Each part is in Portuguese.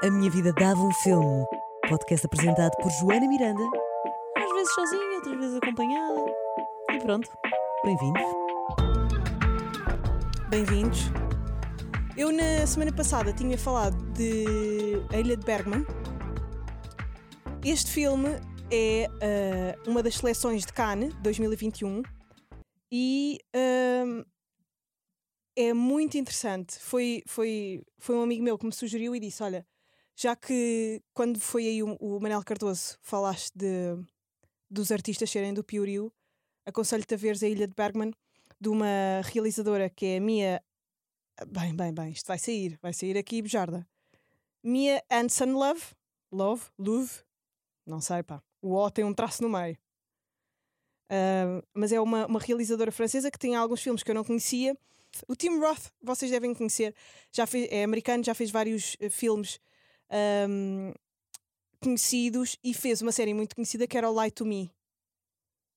A Minha Vida Dava um Filme. Podcast apresentado por Joana Miranda. Às vezes sozinha, outras vezes acompanhada. E pronto, bem-vindos. Bem-vindos. Eu na semana passada tinha falado de A Ilha de Bergman. Este filme é uh, uma das seleções de Cannes 2021 e uh, é muito interessante. Foi, foi, foi um amigo meu que me sugeriu e disse: Olha, já que quando foi aí o, o Manel Cardoso falaste de, dos artistas serem do Pioriu, aconselho-te a veres a Ilha de Bergman de uma realizadora que é a Mia. Bem, bem, bem, isto vai sair, vai sair aqui bejarda. Mia Anson Love, Love, Love, não sei, pá. O O tem um traço no meio. Uh, mas é uma, uma realizadora francesa que tem alguns filmes que eu não conhecia o Tim Roth, vocês devem conhecer, já fez, é americano, já fez vários uh, filmes um, conhecidos e fez uma série muito conhecida que era o Lie to Me.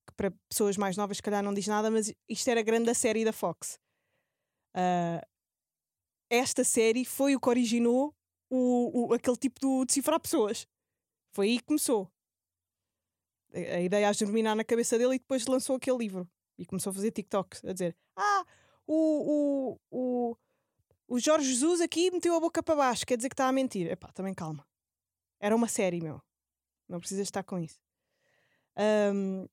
Que para pessoas mais novas, se calhar, não diz nada, mas isto era a grande série da Fox. Uh, esta série foi o que originou o, o, aquele tipo de decifrar pessoas. Foi aí que começou. A, a ideia a germinar na cabeça dele e depois lançou aquele livro. E começou a fazer TikTok a dizer: Ah, o, o, o, o Jorge Jesus aqui meteu a boca para baixo, quer dizer que está a mentir. Epá, também calma. Era uma série, meu. Não precisas estar com isso. Um,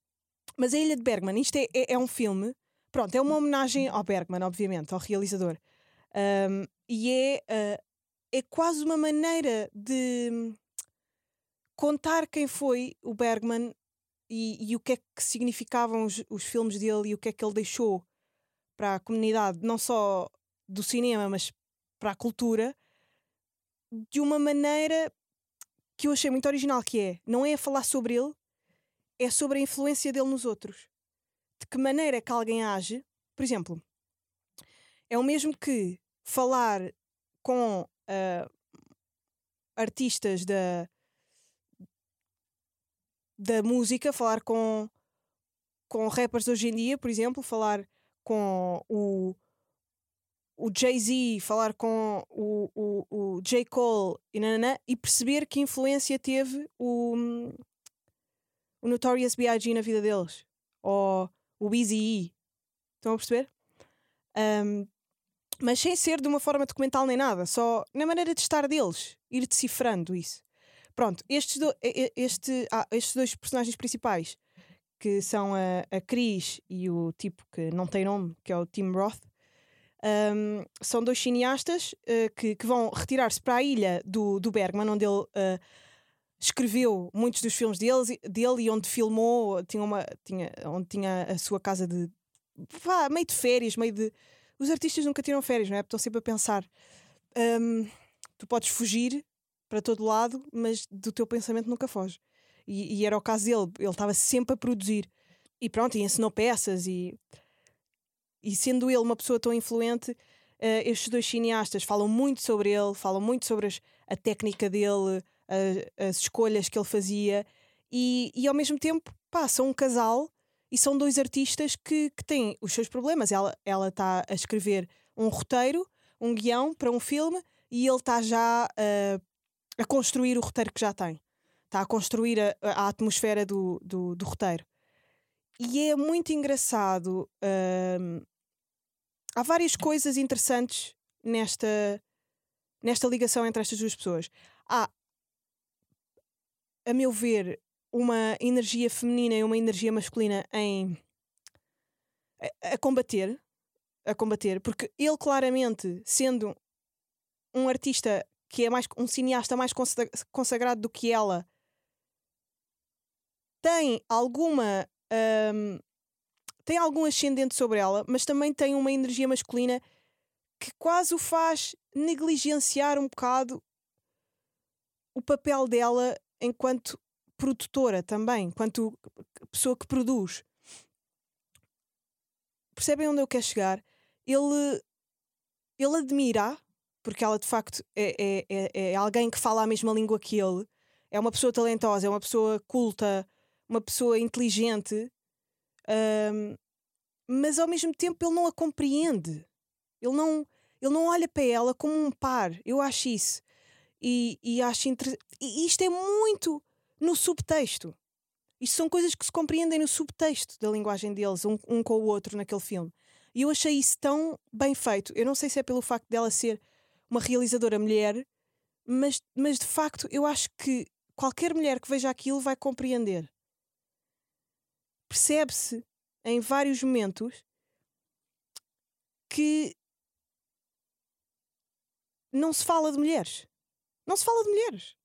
mas a Ilha de Bergman, isto é, é, é, um filme. Pronto, é uma homenagem ao Bergman, obviamente, ao realizador. Um, e é, uh, é quase uma maneira de contar quem foi o Bergman e, e o que é que significavam os, os filmes dele e o que é que ele deixou para a comunidade, não só do cinema, mas para a cultura, de uma maneira que eu achei muito original, que é, não é a falar sobre ele, é sobre a influência dele nos outros. De que maneira que alguém age, por exemplo, é o mesmo que falar com uh, artistas da, da música, falar com, com rappers hoje em dia, por exemplo, falar com o, o Jay-Z, falar com o, o, o J. Cole e, e perceber que influência teve o, o Notorious B.I.G. na vida deles. Ou o Easy Estão a perceber? Um, mas sem ser de uma forma documental nem nada, só na maneira de estar deles, ir decifrando isso. Pronto, estes, do, este, ah, estes dois personagens principais que são a, a Cris e o tipo que não tem nome, que é o Tim Roth. Um, são dois cineastas uh, que, que, vão retirar-se para a ilha do, do Bergman, onde ele uh, escreveu muitos dos filmes deles, dele e onde filmou, tinha uma, tinha, onde tinha a sua casa de vá, meio de férias, meio de. Os artistas nunca tiram férias, não é? Estão sempre a pensar. Um, tu podes fugir para todo lado, mas do teu pensamento nunca foge. E, e era o caso dele, ele estava sempre a produzir. E pronto, e ensinou peças e. E sendo ele uma pessoa tão influente, uh, estes dois cineastas falam muito sobre ele, falam muito sobre as, a técnica dele, as escolhas que ele fazia, e, e ao mesmo tempo, pá, são um casal e são dois artistas que, que têm os seus problemas. Ela está a escrever um roteiro, um guião para um filme, e ele está já uh, a construir o roteiro que já tem está a construir a, a atmosfera do, do, do, roteiro. E é muito engraçado. Hum, há várias coisas interessantes nesta, nesta ligação entre estas duas pessoas. Há, a meu ver, uma energia feminina e uma energia masculina em a, a combater a combater, porque ele claramente sendo um artista que é mais um cineasta mais consagrado do que ela tem alguma. Um, tem algum ascendente sobre ela, mas também tem uma energia masculina que quase o faz negligenciar um bocado o papel dela enquanto produtora também, enquanto pessoa que produz. Percebem onde eu quero chegar? Ele, ele admira, porque ela de facto é, é, é, é alguém que fala a mesma língua que ele, é uma pessoa talentosa, é uma pessoa culta, uma pessoa inteligente, um, mas ao mesmo tempo ele não a compreende. Ele não, ele não olha para ela como um par. Eu acho isso. E, e acho inter... e isto é muito no subtexto. Isto são coisas que se compreendem no subtexto da linguagem deles, um, um com o outro naquele filme. E eu achei isso tão bem feito. Eu não sei se é pelo facto dela ser uma realizadora mulher, mas, mas de facto eu acho que qualquer mulher que veja aquilo vai compreender. Percebe-se em vários momentos que não se fala de mulheres. Não se fala de mulheres.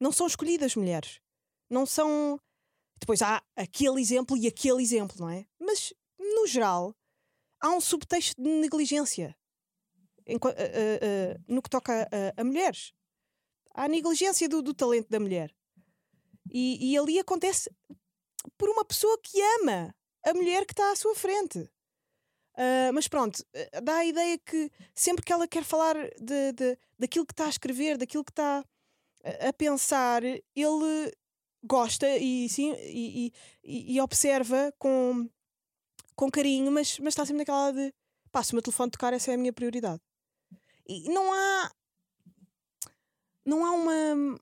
Não são escolhidas mulheres. Não são. Depois há aquele exemplo e aquele exemplo, não é? Mas, no geral, há um subtexto de negligência em, uh, uh, uh, no que toca a, mulheres. Há a negligência do, do talento da mulher. E, e, ali acontece por uma pessoa que ama a mulher que está à sua frente. Uh, mas pronto, uh, dá a ideia que sempre que ela quer falar de, de, daquilo que está a escrever, daquilo que está a, a pensar, ele gosta e, sim, e, e, e, observa com, com carinho, mas, mas está sempre naquela de pá, se o meu telefone tocar, essa é a minha prioridade. E não há. Não há uma.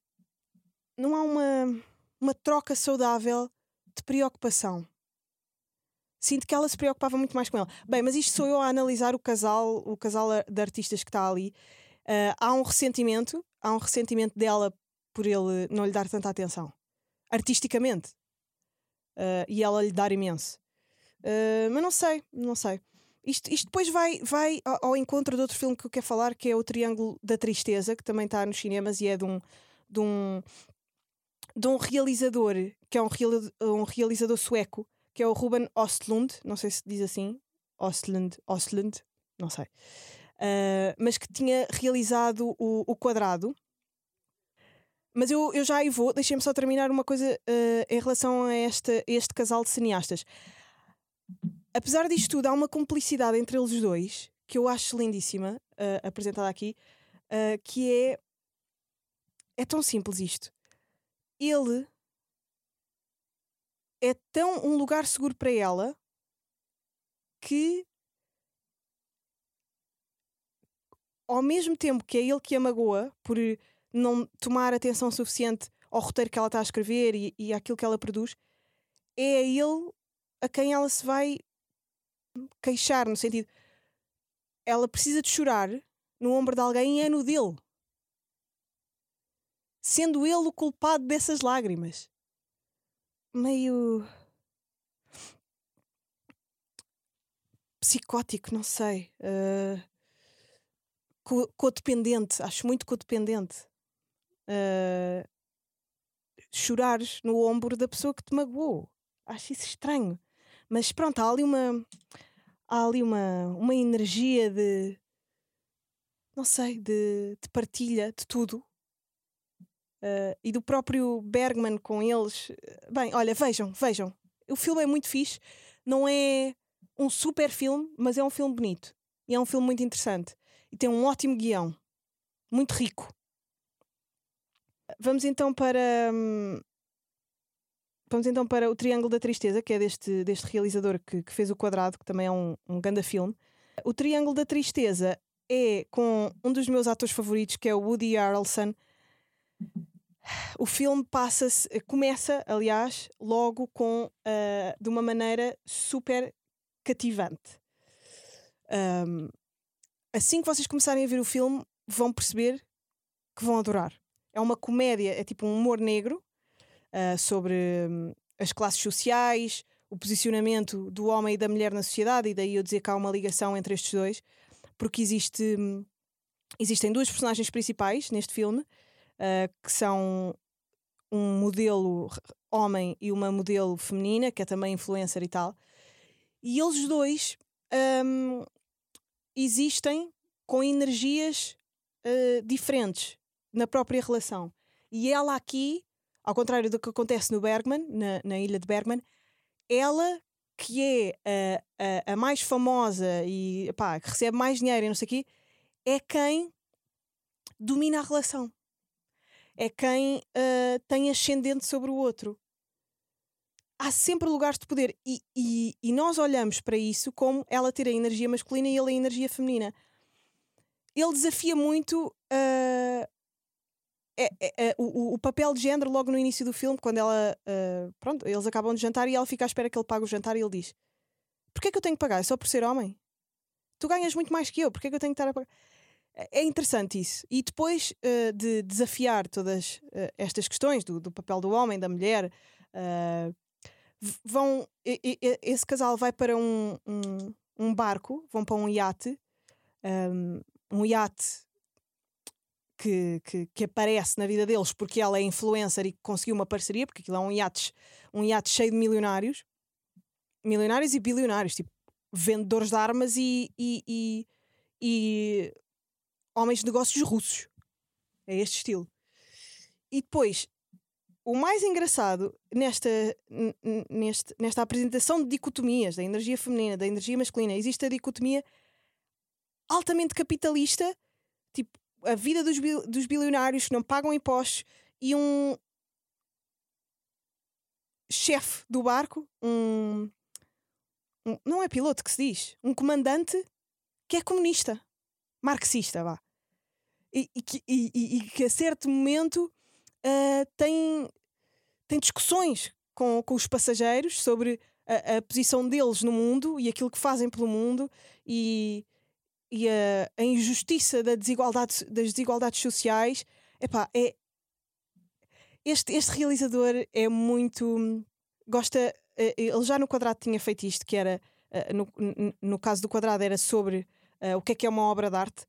Não há uma, uma troca saudável de preocupação sinto que ela se preocupava muito mais com ele. Bem, mas isto sou eu a analisar o casal, o casal de artistas que está ali. Uh, há um ressentimento, há um ressentimento dela por ele não lhe dar tanta atenção, artisticamente, uh, e ela lhe dar imenso. Uh, mas não sei, não sei. Isto, isto depois vai, vai ao, ao, encontro de outro filme que eu quero falar, que é o Triângulo da Tristeza, que também está nos cinemas e é de um, de um, de um realizador, que é um, um realizador sueco, que é o Ruben Ostlund, não sei se diz assim, Ostlund, Ostlund, não sei, uh, mas que tinha realizado o, o quadrado. Mas eu, eu já aí vou, deixem-me só terminar uma coisa uh, em relação a este, este casal de cineastas. Apesar disto tudo, há uma cumplicidade entre eles dois que eu acho lindíssima, uh, apresentada aqui, que é. É tão simples isto. Ele é tão um lugar seguro para ela que ao mesmo tempo que é ele que a magoa por não tomar atenção suficiente ao roteiro que ela está a escrever e, e àquilo que ela produz, é a ele a quem ela se vai queixar, no sentido ela precisa de chorar no ombro de alguém e é no dele. Sendo ele o culpado dessas lágrimas meio psicótico, não sei. Uh, codependente, acho muito codependente. Uh, chorares no ombro da pessoa que te magoou. Acho isso estranho. Mas pronto, há ali uma. Há ali uma, uma energia de. Não sei, de, de partilha de tudo. Uh, e do próprio Bergman com eles. Bem, olha, vejam, vejam. O filme é muito fixe. Não é um super filme, mas é um filme bonito. E é um filme muito interessante. E tem um ótimo guião. Muito rico. Vamos então para. Hum, vamos então para o Triângulo da Tristeza, que é deste, deste realizador que, que fez o Quadrado, que também é um, um grande filme. O Triângulo da Tristeza é com um dos meus atores favoritos, que é o Woody Harrelson o filme passa-se, começa, aliás, logo com uh, de uma maneira super cativante. Um, assim que vocês começarem a ver o filme, vão perceber que vão adorar. É uma comédia, é tipo um humor negro uh, sobre um, as classes sociais, o posicionamento do homem e da mulher na sociedade, e daí eu dizer que há uma ligação entre estes dois, porque existe, um, existem duas personagens principais neste filme uh, que são um modelo homem e uma modelo feminina, que é também influencer e tal. E eles dois um, existem com energias uh, diferentes na própria relação. E ela aqui, ao contrário do que acontece no Bergman, na, na ilha de Bergman, ela que é a, a, a mais famosa e pá, que recebe mais dinheiro e não sei o quê, é quem domina a relação é quem uh, tem ascendente sobre o outro. Há sempre lugares de poder e, e, e, nós olhamos para isso como ela ter a energia masculina e ele a energia feminina. Ele desafia muito ah, é, é- é- o, o- papel de género logo no início do filme, quando ela. ah, pronto, eles acabam de jantar e ela fica à espera que ele pague o jantar e ele diz: Porquê é que eu tenho que pagar? É só por ser homem? Tu ganhas muito mais que eu, porquê é que eu tenho que estar a pagar? É interessante isso. E depois ah, de desafiar todas ah, estas questões do, do papel do homem, da mulher, v- vão. e- e- esse casal vai para um, um, um barco, vão para um iate, um, um iate que, que, que aparece na vida deles porque ela é influencer e conseguiu uma parceria, porque aquilo é um iate, um iate cheio de milionários, milionários e bilionários, tipo vendedores de armas e, e, e, e homens de negócios russos. É este estilo. E depois, o mais engraçado nesta, neste, nesta apresentação de dicotomias da energia feminina, da energia masculina, existe a dicotomia altamente capitalista, tipo a vida dos, bil- dos bilionários que não pagam impostos e um chefe do barco, um, um- não é piloto que se diz, um comandante que é comunista, marxista, vá. E, e que, e- e- que a certo momento ah, tem, tem discussões com, com os passageiros sobre a, a posição deles no mundo e aquilo que fazem pelo mundo e, e a, a injustiça da desigualdade, das desigualdades sociais. Epá, é, este, este realizador é muito. Gosta. eh, Ele já no quadrado tinha feito isto, que era. eh, No, no caso do quadrado, era sobre eh, o que é que é uma obra de arte.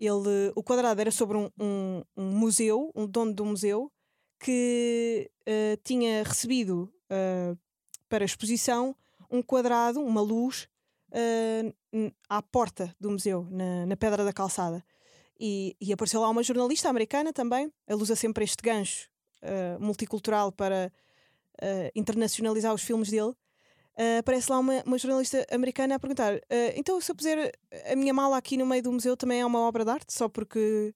Ele, o quadrado era sobre um, um, um museu, um dono do museu, que eh, tinha recebido eh, para exposição um quadrado, uma luz, n- à porta do museu, na, na Pedra da Calçada. E, e apareceu lá uma jornalista americana também. Ele usa sempre este gancho multicultural para internacionalizar os filmes dele. Eh, aparece lá uma, uma jornalista americana a perguntar: eh, então, se eu puser a minha mala aqui no meio do museu, também é uma obra de arte? Só porque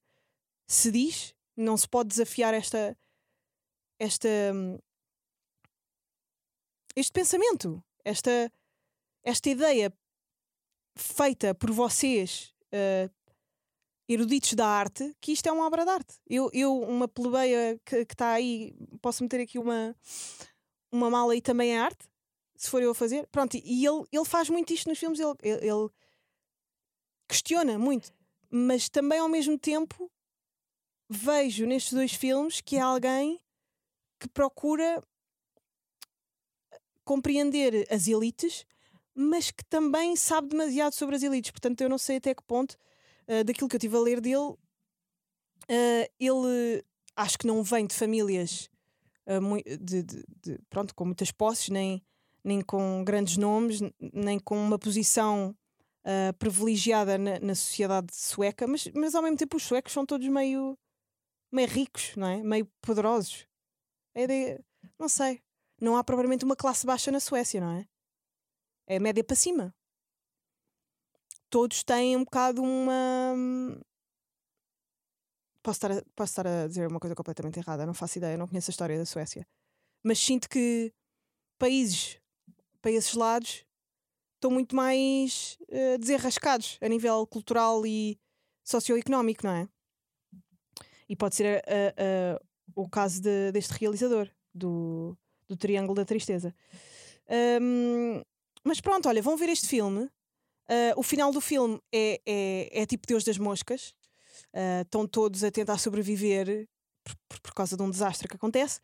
se diz, não se pode desafiar esta. esta hum, este pensamento, esta, esta ideia feita por vocês, eh, eruditos da arte, que isto é uma obra de arte. Eu, eu uma plebeia que está aí, posso meter aqui uma, uma mala e também é arte, se for eu a fazer. Pronto, e- ele, ele faz muito isto nos filmes, ele, ele, questiona muito, mas também ao mesmo tempo vejo nestes dois filmes que é alguém que procura compreender as elites, mas que também sabe demasiado sobre as elites. Portanto, eu não sei até que ponto, ah, daquilo que eu estive a ler dele, ah, ele acho que não vem de famílias de, de- de- pronto, com muitas posses, nem, nem com grandes nomes, nem com uma posição ah, privilegiada na, na sociedade sueca, mas, mas ao mesmo tempo os suecos são todos meio, meio ricos, não é? Meio poderosos. É de, não sei. Não há propriamente uma classe baixa na Suécia, não é? É média para cima. Todos têm um bocado uma. Posso estar, a, posso estar a dizer uma coisa completamente errada, não faço ideia, não conheço a história da Suécia. Mas sinto que países para esses lados estão muito mais eh, desenrascados a nível cultural e socioeconómico, não é? E pode ser a- a- o caso de- deste realizador, do, do Triângulo da Tristeza. Ahm, mas pronto, olha, vão ver este filme. Ah, o final do filme é, é, é tipo Deus das Moscas. Ah, estão todos a tentar sobreviver por, por- por causa de um desastre que acontece.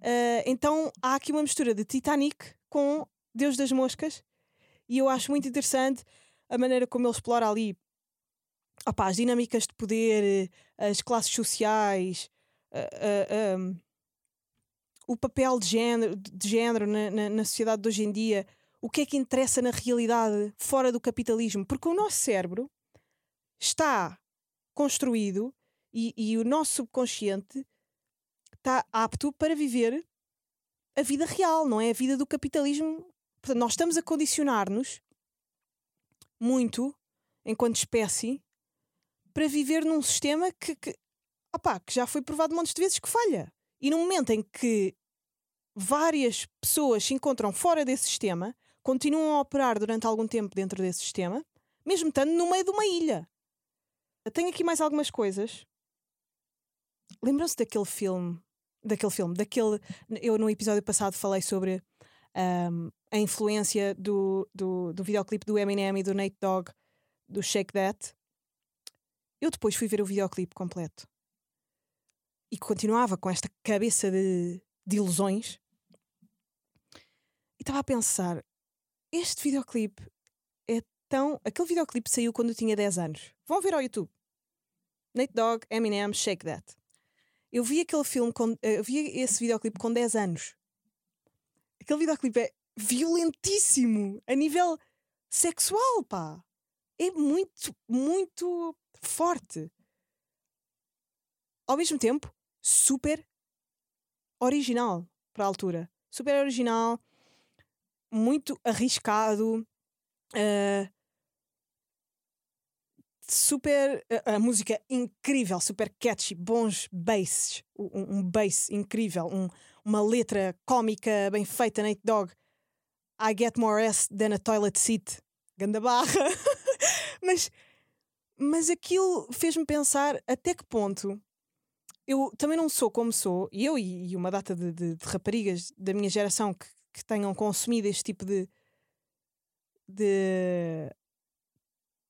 Ah, então há aqui uma mistura de Titanic com Deus das Moscas. E eu acho muito interessante a maneira como ele explora ali opá, as dinâmicas de poder, eh, as classes sociais, ah, ah, ahm, o papel de género, de género na, na- na sociedade de hoje em dia, o que é que interessa na realidade fora do capitalismo, porque o nosso cérebro está construído e, e o nosso subconsciente está apto para viver a vida real, não é a vida do capitalismo. Portanto, nós estamos a condicionar-nos muito, enquanto espécie, para viver num sistema que, que, opá, que já foi provado montes de vezes que falha. E no momento em que várias pessoas se encontram fora desse sistema, continuam a operar durante algum tempo dentro desse sistema, mesmo estando no meio de uma ilha. tenho aqui mais algumas coisas. Lembram-se daquele filme? Daquele filme, daquele. Eu no episódio passado falei sobre um, a influência do, do, do videoclipe do Eminem e do Nate Dogg, do Shake That. Eu depois fui ver o videoclipe completo e continuava com esta cabeça de, de ilusões. E estava a pensar: este videoclipe é tão. Aquele videoclipe saiu quando eu tinha 10 anos. Vão ver ao YouTube. Nate Dogg, Eminem, Shake That. Eu vi aquele filme, com, eu vi esse videoclipe com 10 anos. Aquele videoclipe é violentíssimo a nível sexual, pá. É muito, muito forte. Ao mesmo tempo, super original para a altura. Super original, muito arriscado. Uh, super. A, a, música incrível, super catchy, bons basses, um, um bass incrível, um, uma letra cómica bem feita, Nate Dogg. I get more ass than a toilet seat. Ganda barra. mas, mas aquilo fez-me pensar até que ponto eu também não sou como sou, e eu e, uma data de, de, de, raparigas da minha geração que, que tenham consumido este tipo de, de,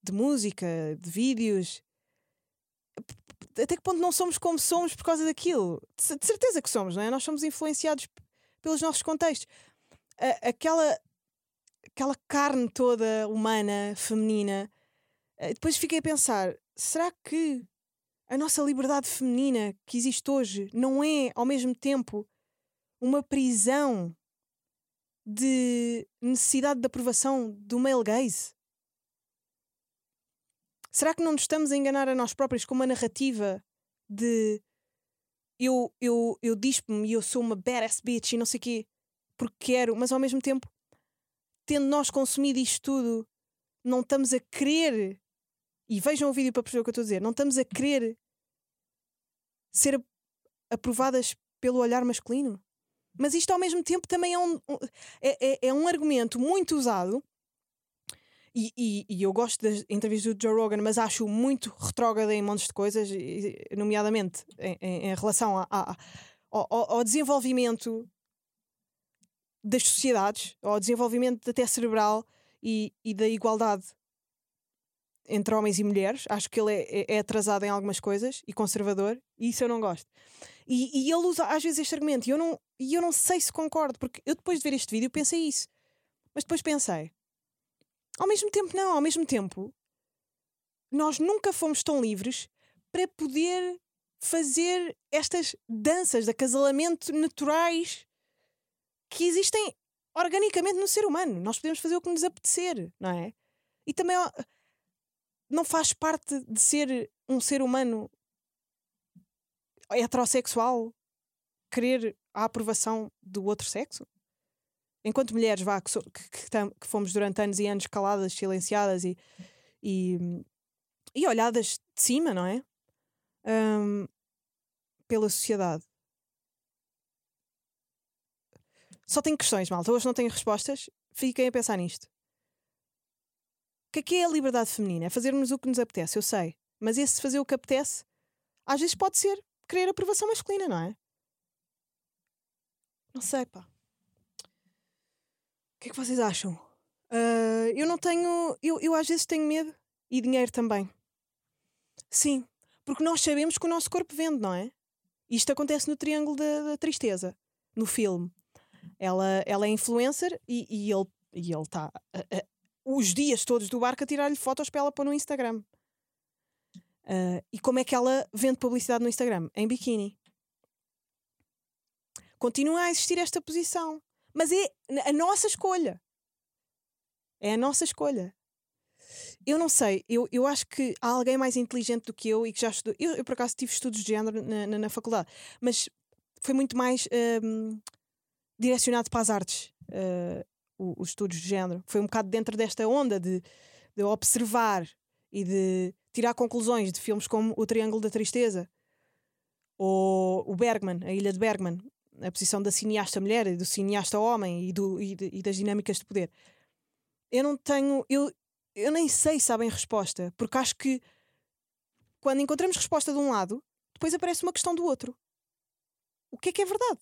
de música, de vídeos, até que ponto não somos como somos por causa daquilo? De, de certeza que somos, não é? Nós somos influenciados pelos nossos contextos. A, aquela, aquela carne toda humana, feminina. Eh, depois fiquei a pensar: será que a nossa liberdade feminina que existe hoje não é, ao mesmo tempo, uma prisão de necessidade de aprovação do male gaze? Será que não nos estamos a enganar a nós próprios com uma narrativa de eu, eu, eu dispo-me e eu sou uma badass bitch e não sei o quê porque quero, mas ao mesmo tempo, tendo nós consumido isto tudo, não estamos a querer e vejam o vídeo para perceber o que eu estou a dizer, não estamos a querer ser aprovadas pelo olhar masculino. Mas isto ao mesmo tempo também é um, é, é, é um argumento muito usado. E, e, e, eu gosto das entrevistas do Joe Rogan, mas acho muito retrógrado em montes de coisas, nomeadamente em, em, em relação a, a, ao, ao desenvolvimento das sociedades, ao desenvolvimento até cerebral e, e da igualdade entre homens e mulheres. Acho que ele é, é, é, atrasado em algumas coisas e conservador, e isso eu não gosto. E, e ele usa às vezes este argumento, e eu, não, e eu não sei se concordo, porque eu depois de ver este vídeo pensei isso. Mas depois pensei, ao mesmo tempo, não, ao mesmo tempo, nós nunca fomos tão livres para poder fazer estas danças de acasalamento naturais que existem organicamente no ser humano. Nós podemos fazer o que nos apetecer, não é? E também não faz parte de ser um ser humano heterossexual querer a aprovação do outro sexo? Enquanto mulheres, vá, que, so, que, que, que, fomos durante anos e anos caladas, silenciadas e, e, e olhadas de cima, não é? Um, pela sociedade. Só tenho questões, malta. Hoje não tenho respostas. Fiquem a pensar nisto. O que é, que é a liberdade feminina? É fazermos o que nos apetece, eu sei. Mas esse fazer o que apetece, às vezes pode ser querer aprovação masculina, não é? Não sei, pá. O que é que vocês acham? Uh, eu não tenho. Eu, eu às vezes tenho medo e dinheiro também. Sim, porque nós sabemos que o nosso corpo vende, não é? Isto acontece no Triângulo da, da Tristeza, no filme. Ela, ela é influencer e, e ele e ele está os dias todos do barco a tirar-lhe fotos para ela pôr no Instagram. Uh, e como é que ela vende publicidade no Instagram? Em biquíni. Continua a existir esta posição. Mas é a nossa escolha. É a nossa escolha. Eu não sei, eu, eu acho que há alguém mais inteligente do que eu e que já estudou. Eu, eu por acaso tive estudos de género na, na, na faculdade, mas foi muito mais um, direcionado para as artes. Uh, os estudos de género. Foi um bocado dentro desta onda de, de observar e de tirar conclusões de filmes como O Triângulo da Tristeza ou o Bergman, a Ilha de Bergman, a posição da cineasta mulher e do cineasta homem e, do, e, de, e das dinâmicas de poder. Eu não tenho. Eu, eu nem sei se sabem resposta, porque acho que quando encontramos resposta de um lado, depois aparece uma questão do outro. O que é que é verdade?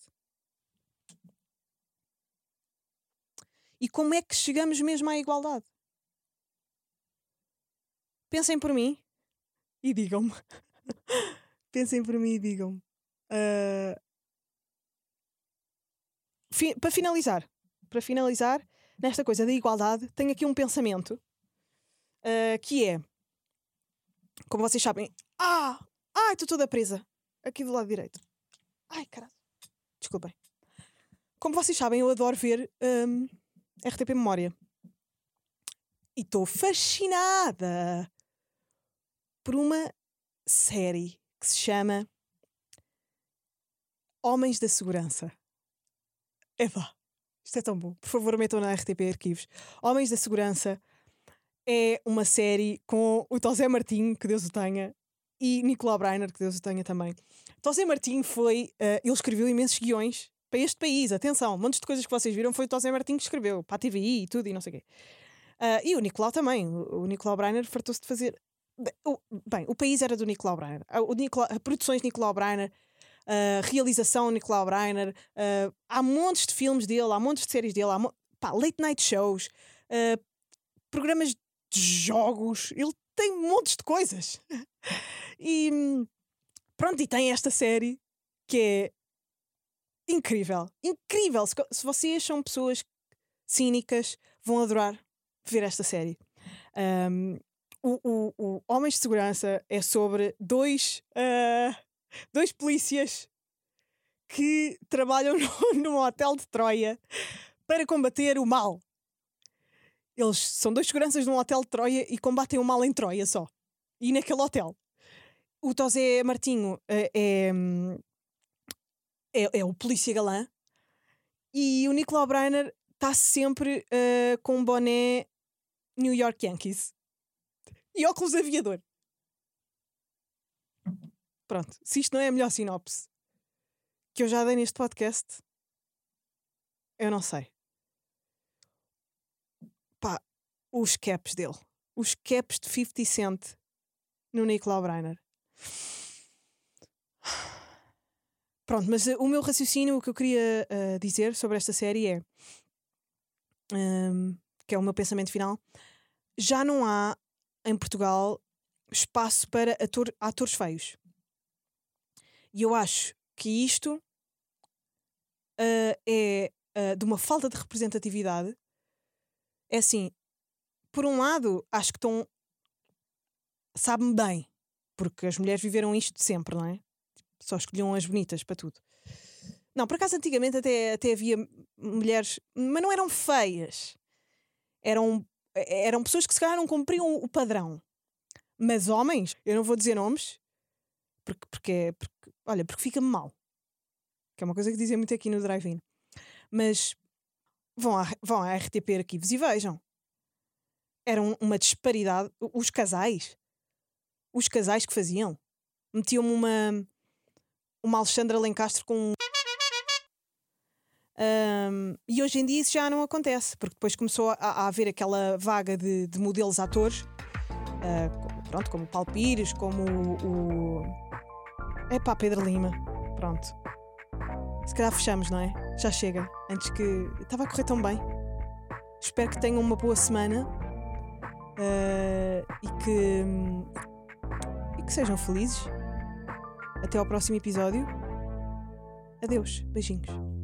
E como é que chegamos mesmo à igualdade? Pensem por mim e digam-me. Pensem por mim e digam-me. Uh, fi para finalizar, para finalizar, nesta coisa da igualdade, tenho aqui um pensamento uh, que é, como vocês sabem, ah, ai, estou toda presa aqui do lado direito. Ai, caralho. Desculpem. Como vocês sabem, eu adoro ver um, RTP Memória. E estou fascinada por uma série que se chama Homens da Segurança. Eva, isto é tão bom. Por favor, metam na RTP Arquivos. Homens da Segurança é uma série com o Tosé Martim, que Deus o tenha, e Nicolau Breiner, que Deus o tenha também. Tosé Martim foi. Uh, ele escreveu imensos guiões para este país. Atenção, montes de coisas que vocês viram foi o Tosé Martim que escreveu, para a TVI e tudo e não sei o quê. Uh, e o Nicolau também. O, o Nicolau Breiner fartou-se de fazer. O, bem, o país era do Nicolau Breiner. O Nicolau, produções Nicolau Breiner, uh, realização Nicolau Breiner. Uh, há montes de filmes dele, há montes de séries dele, há pá, late night shows, uh, programas de jogos. Ele tem montes de coisas. e pronto, e tem esta série que é incrível. Incrível! Se, se vocês são pessoas cínicas, vão adorar ver esta série. Um, o, o, o Homens de Segurança é sobre dois, uh, dois polícias que trabalham no, num hotel de Troia para combater o mal. Eles são dois seguranças num hotel de Troia e combatem o mal em Troia só. E naquele hotel. O Tosé Martinho é, é, é, é o polícia galã e o Nicolau Breiner está sempre uh, com um boné New York Yankees e óculos aviador. Pronto, se isto não é a melhor sinopse que eu já dei neste podcast, eu não sei. Pá, os caps dele. Os caps de 50 Cent no Nicolau Breiner. Pronto, mas uh, o meu raciocínio, o que eu queria uh, dizer sobre esta série é. Um, que é o meu pensamento final. Já não há em Portugal espaço para ator, atores feios. E eu acho que isto uh, é uh, de uma falta de representatividade. É assim, por um lado, acho que estão. Sabe-me bem, porque as mulheres viveram isto sempre, não é? Só escolhiam as bonitas para tudo. Não, por acaso antigamente até, até havia mulheres, mas não eram feias. Eram eram pessoas que se calhar não cumpriam o padrão. Mas homens, eu não vou dizer nomes, porque, porque, é, porque olha, porque fica-me mal. Que é uma coisa que dizem muito aqui no drive-in. Mas vão, à, vão à RTP Arquivos e vejam. Era uma disparidade. Os casais. Os casais que faziam. Metiam-me uma, uma Alexandra Lencastre com um, e hoje em dia isso já não acontece, porque depois começou a, a haver aquela vaga de, de modelos atores, uh, pronto, como o Paulo Pires, como o. É pá, Pedro Lima. Pronto. Se calhar fechamos, não é? Já chega. Antes que. Estava a correr tão bem. Espero que tenham uma boa semana uh, e que. e que sejam felizes. Até ao próximo episódio. Adeus. Beijinhos.